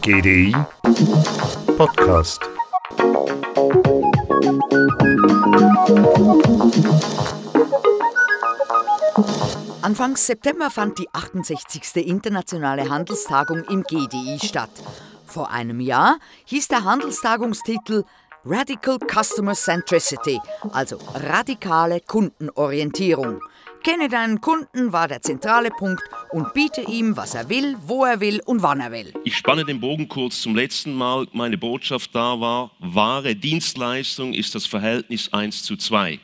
GDI Podcast. Anfang September fand die 68. Internationale Handelstagung im GDI statt. Vor einem Jahr hieß der Handelstagungstitel Radical Customer Centricity, also radikale Kundenorientierung. Kenne deinen Kunden war der zentrale Punkt und biete ihm, was er will, wo er will und wann er will. Ich spanne den Bogen kurz zum letzten Mal. Meine Botschaft da war, wahre Dienstleistung ist das Verhältnis 1 zu 2.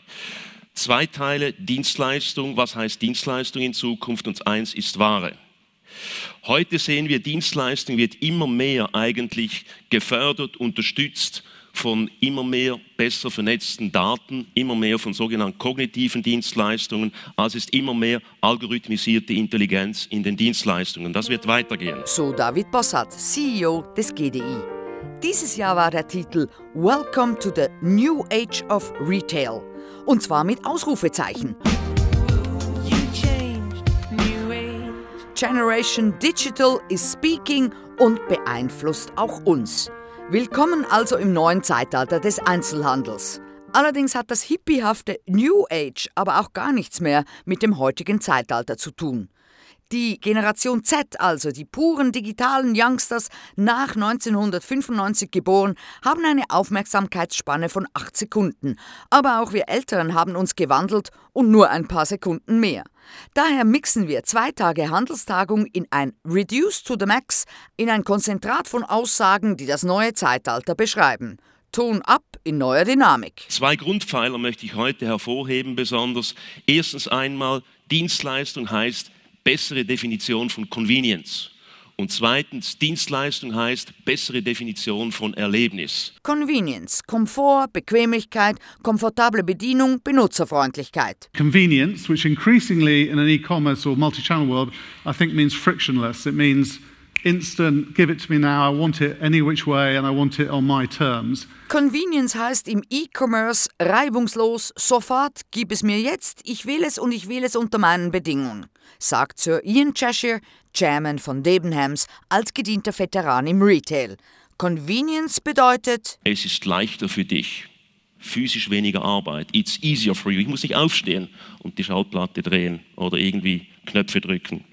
Zwei Teile Dienstleistung, was heißt Dienstleistung in Zukunft und eins ist Ware. Heute sehen wir, Dienstleistung wird immer mehr eigentlich gefördert, unterstützt von immer mehr besser vernetzten Daten, immer mehr von sogenannten kognitiven Dienstleistungen, als ist immer mehr algorithmisierte Intelligenz in den Dienstleistungen. Das wird weitergehen. So David Bossart, CEO des GDI. Dieses Jahr war der Titel Welcome to the New Age of Retail. Und zwar mit Ausrufezeichen. Generation Digital is speaking und beeinflusst auch uns. Willkommen also im neuen Zeitalter des Einzelhandels. Allerdings hat das hippiehafte New Age aber auch gar nichts mehr mit dem heutigen Zeitalter zu tun. Die Generation Z, also die puren digitalen Youngsters nach 1995 geboren, haben eine Aufmerksamkeitsspanne von 8 Sekunden. Aber auch wir Älteren haben uns gewandelt und nur ein paar Sekunden mehr. Daher mixen wir zwei Tage Handelstagung in ein Reduce to the Max, in ein Konzentrat von Aussagen, die das neue Zeitalter beschreiben. Ton ab in neuer Dynamik. Zwei Grundpfeiler möchte ich heute hervorheben besonders. Erstens einmal, Dienstleistung heißt bessere Definition von Convenience. Und zweitens, Dienstleistung heißt bessere Definition von Erlebnis. Convenience, Komfort, Bequemlichkeit, komfortable Bedienung, Benutzerfreundlichkeit. Convenience, which increasingly in an e-commerce or multi-channel world, I think means frictionless. It means instant, give it to me now, I want it any which way and I want it on my terms. Convenience heißt im E-Commerce reibungslos, sofort, gib es mir jetzt, ich will es und ich will es unter meinen Bedingungen, sagt Sir Ian Cheshire, Chairman von Debenhams, altgedienter Veteran im Retail. Convenience bedeutet, es ist leichter für dich. Physisch weniger Arbeit. It's easier for you. Ich muss nicht aufstehen und die Schallplatte drehen oder irgendwie Knöpfe drücken.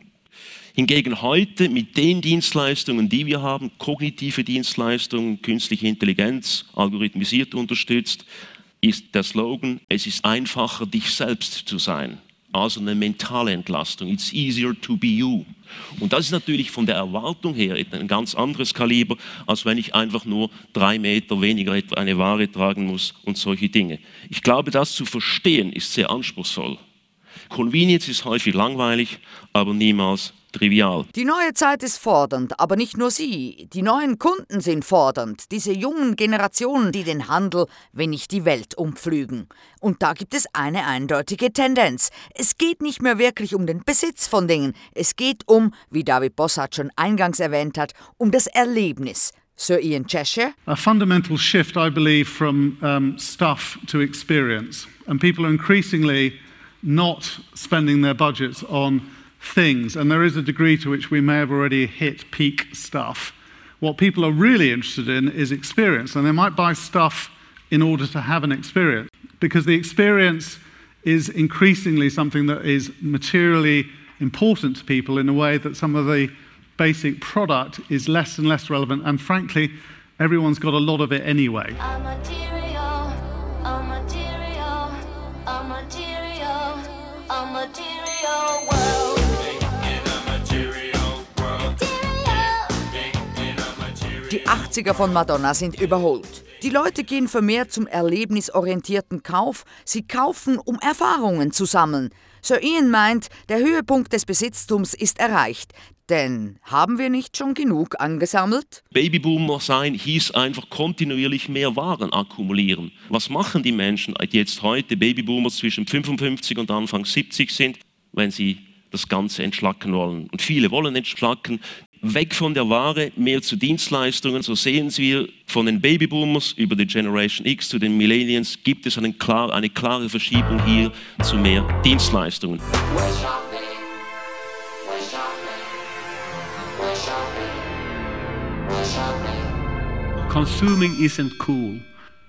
Hingegen heute mit den Dienstleistungen, die wir haben, kognitive Dienstleistungen, künstliche Intelligenz, algorithmisiert unterstützt, ist der Slogan, es ist einfacher, dich selbst zu sein. Also eine mentale Entlastung. It's easier to be you. Und das ist natürlich von der Erwartung her ein ganz anderes Kaliber, als wenn ich einfach nur drei Meter weniger eine Ware tragen muss und solche Dinge. Ich glaube, das zu verstehen ist sehr anspruchsvoll. Convenience ist häufig langweilig, aber niemals trivial. Die neue Zeit ist fordernd, aber nicht nur sie. Die neuen Kunden sind fordernd, diese jungen Generationen, die den Handel, wenn nicht die Welt umpflügen. Und da gibt es eine eindeutige Tendenz. Es geht nicht mehr wirklich um den Besitz von Dingen. Es geht um, wie David Bossart schon eingangs erwähnt hat, um das Erlebnis. Sir Ian Cheshire. A fundamental shift, I believe, from um, stuff to experience. And people are increasingly not spending their budgets on things, and there is a degree to which we may have already hit peak stuff. What people are really interested in is experience, and they might buy stuff in order to have an experience because the experience is increasingly something that is materially important to people in a way that some of the basic product is less and less relevant, and frankly, everyone's got a lot of it anyway. Die 80er von Madonna sind überholt. Die Leute gehen vermehrt zum erlebnisorientierten Kauf. Sie kaufen, um Erfahrungen zu sammeln. Sir Ian meint, der Höhepunkt des Besitztums ist erreicht. Denn haben wir nicht schon genug angesammelt? Babyboomer sein hieß einfach kontinuierlich mehr Waren akkumulieren. Was machen die Menschen jetzt heute, Babyboomers zwischen 55 und Anfang 70 sind, wenn sie das Ganze entschlacken wollen? Und viele wollen entschlacken weg von der Ware, mehr zu Dienstleistungen. So sehen wir von den Babyboomers über die Generation X zu den Millennials gibt es eine klare Verschiebung hier zu mehr Dienstleistungen. Consuming isn't cool.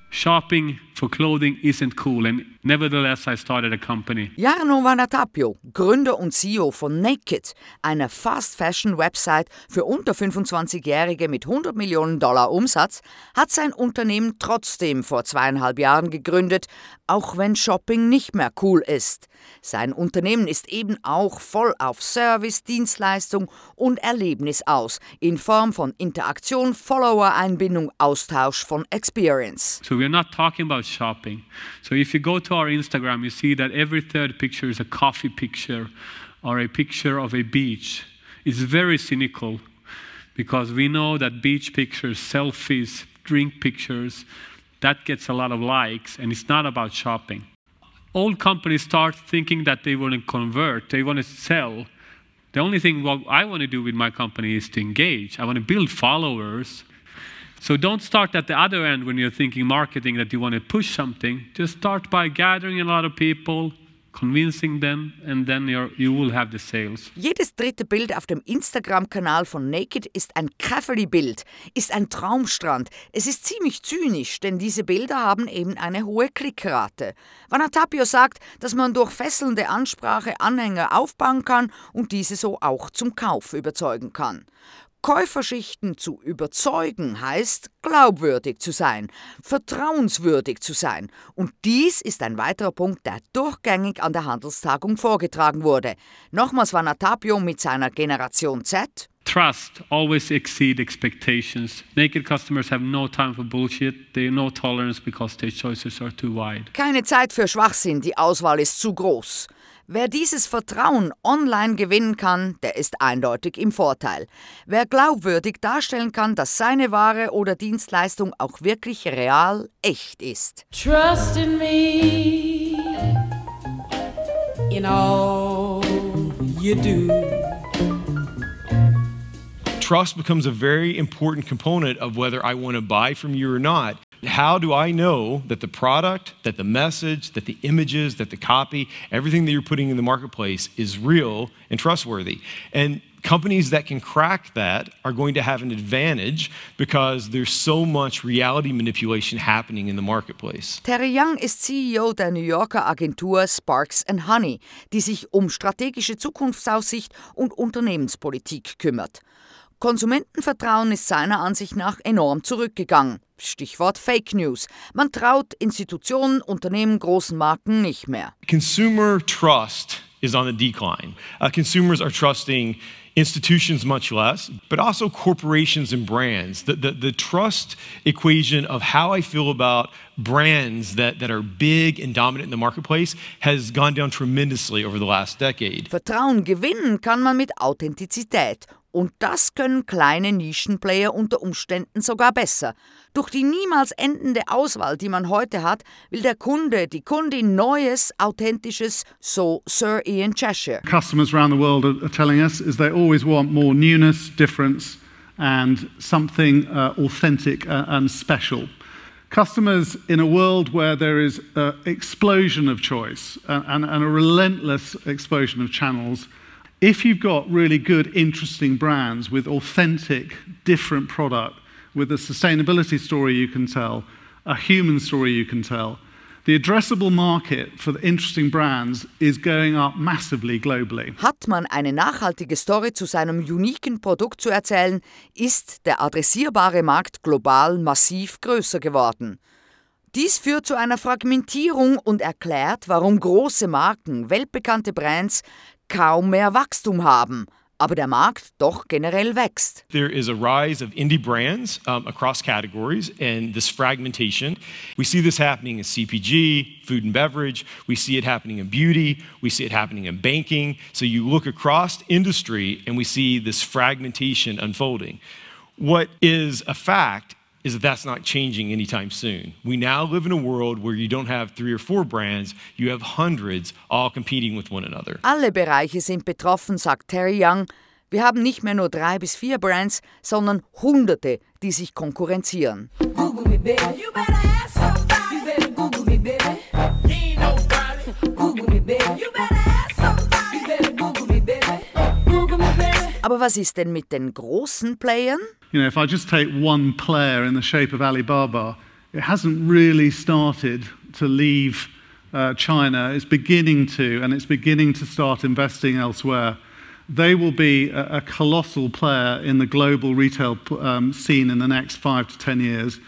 Shopping for clothing isn't cool, and nevertheless, I started a company. Jarno Vanatapio, Gründer und CEO von Naked, einer Fast-Fashion-Website für unter 25-Jährige mit 100 Millionen Dollar Umsatz, hat sein Unternehmen trotzdem vor zweieinhalb Jahren gegründet, auch wenn Shopping nicht mehr cool ist. Sein Unternehmen ist eben auch voll auf Service, Dienstleistung und Erlebnis aus, in Form von Interaktion, Follower-Einbindung, Austausch von Experience. So we're not talking about shopping. So if you go to our Instagram, you see that every third picture is a coffee picture or a picture of a beach. It's very cynical because we know that beach pictures, selfies, drink pictures, that gets a lot of likes and it's not about shopping. Old companies start thinking that they want to convert, they want to sell. The only thing what I want to do with my company is to engage. I want to build followers. So don't start at the other end when you're thinking marketing that you want to push something. Just start by gathering a lot of people, convincing them, and then you will have the sales. Jedes dritte Bild auf dem Instagram-Kanal von Naked ist ein Käferli-Bild, ist ein Traumstrand. Es ist ziemlich zynisch, denn diese Bilder haben eben eine hohe Klickrate. Vanatapio sagt, dass man durch fesselnde Ansprache Anhänger aufbauen kann und diese so auch zum Kauf überzeugen kann. Käuferschichten zu überzeugen heißt, glaubwürdig zu sein, vertrauenswürdig zu sein. Und dies ist ein weiterer Punkt, der durchgängig an der Handelstagung vorgetragen wurde. Nochmals war Natapio mit seiner Generation Z. Trust always exceed expectations. Naked customers have no time for bullshit. They have no tolerance because their choices are too wide. Keine Zeit für Schwachsinn, die Auswahl ist zu groß. Wer dieses Vertrauen online gewinnen kann, der ist eindeutig im Vorteil. Wer glaubwürdig darstellen kann, dass seine Ware oder Dienstleistung auch wirklich real, echt ist. Trust in me in all you do. Trust becomes a very important component of whether I want to buy from you or not. How do I know that the product, that the message, that the images, that the copy, everything that you're putting in the marketplace is real and trustworthy? And companies that can crack that are going to have an advantage because there's so much reality manipulation happening in the marketplace. Terry Young ist CEO der New Yorker Agentur Sparks and Honey, die sich um strategische Zukunftsaussicht und Unternehmenspolitik kümmert. Konsumentenvertrauen ist seiner Ansicht nach enorm zurückgegangen. Stichwort Fake News. Man traut Institutionen, Unternehmen, großen Marken nicht mehr. Consumer trust is on the decline. Uh, consumers are trusting institutions much less, but also corporations and brands. The, the, the, trust equation of how I feel about brands that, that are big and dominant in the marketplace has gone down tremendously over the last decade. Vertrauen gewinnen kann man mit Authentizität. Und das können kleine Nischenplayer unter Umständen sogar besser. Durch die niemals endende Auswahl, die man heute hat, will der Kunde, die Kundin Neues, Authentisches, so Sir Ian Cheshire. Customers around the world are, telling us is they always want more newness, difference, and something uh, authentic uh, and special. Customers in a world where there is an explosion of choice and, and, and a relentless explosion of channels if you've got really good, interesting brands with authentic, different product, with a sustainability story you can tell, a human story you can tell, the addressable market for the interesting brands is going up massively globally. Hat man eine nachhaltige Story zu seinem uniken Produkt zu erzählen, ist der adressierbare Markt global massiv größer geworden. Dies führt zu einer Fragmentierung und erklärt, warum große Marken, weltbekannte Brands kaum mehr Wachstum haben, aber der Markt doch generell wächst. There is a rise of indie brands um, across categories and this fragmentation. We see this happening in CPG, food and beverage. We see it happening in beauty. We see it happening in banking. So you look across industry and we see this fragmentation unfolding. What is a fact is that that's not changing anytime soon. We now live in a world where you don't have three or four brands, you have hundreds all competing with one another. Alle Bereiche sind betroffen, sagt Terry Young. Wir haben nicht mehr nur drei bis vier Brands, sondern Hunderte, die sich konkurrenzieren. Google me, Aber was ist denn mit den großen Playern? You know, if I just take one player in the shape of Alibaba, it hasn't really started to leave uh, China. It's beginning to, and it's beginning to start investing elsewhere. They will be a, a colossal player in the global retail um, scene in the next five to ten years.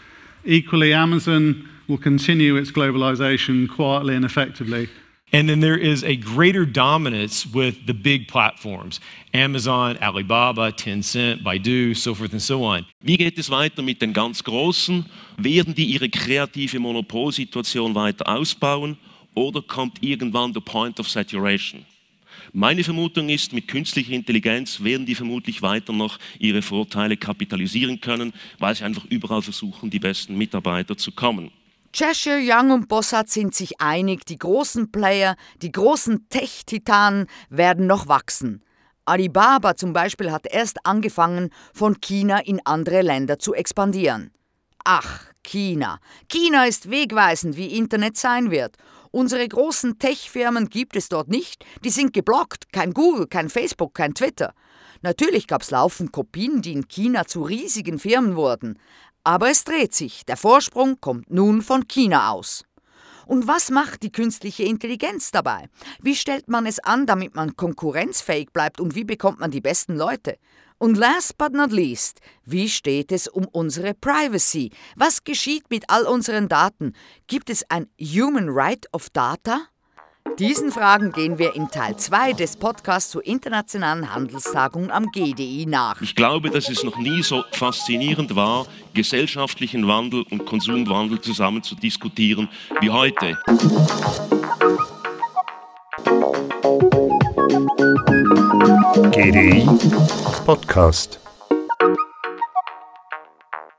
Equally, Amazon will continue its globalization quietly and effectively. And then there is a greater dominance with the big platforms Amazon, Alibaba, Tencent, Baidu, so forth and so on. Wie geht es weiter mit den ganz Großen? Werden die ihre kreative Monopolsituation weiter ausbauen oder kommt irgendwann der Point of Saturation? Meine Vermutung ist, mit künstlicher Intelligenz werden die vermutlich weiter noch ihre Vorteile kapitalisieren können, weil sie einfach überall versuchen, die besten Mitarbeiter zu kommen. Cheshire, Young und Bossart sind sich einig, die großen Player, die großen Tech-Titanen werden noch wachsen. Alibaba zum Beispiel hat erst angefangen, von China in andere Länder zu expandieren. Ach, China. China ist wegweisend, wie Internet sein wird. Unsere großen Tech-Firmen gibt es dort nicht. Die sind geblockt. Kein Google, kein Facebook, kein Twitter. Natürlich gab es laufend Kopien, die in China zu riesigen Firmen wurden. Aber es dreht sich. Der Vorsprung kommt nun von China aus. Und was macht die künstliche Intelligenz dabei? Wie stellt man es an, damit man konkurrenzfähig bleibt und wie bekommt man die besten Leute? Und last but not least, wie steht es um unsere Privacy? Was geschieht mit all unseren Daten? Gibt es ein Human Right of Data? Diesen Fragen gehen wir in Teil 2 des Podcasts zur Internationalen Handelstagung am GDI nach. Ich glaube, dass es noch nie so faszinierend war, gesellschaftlichen Wandel und Konsumwandel zusammen zu diskutieren wie heute. GDI Podcast.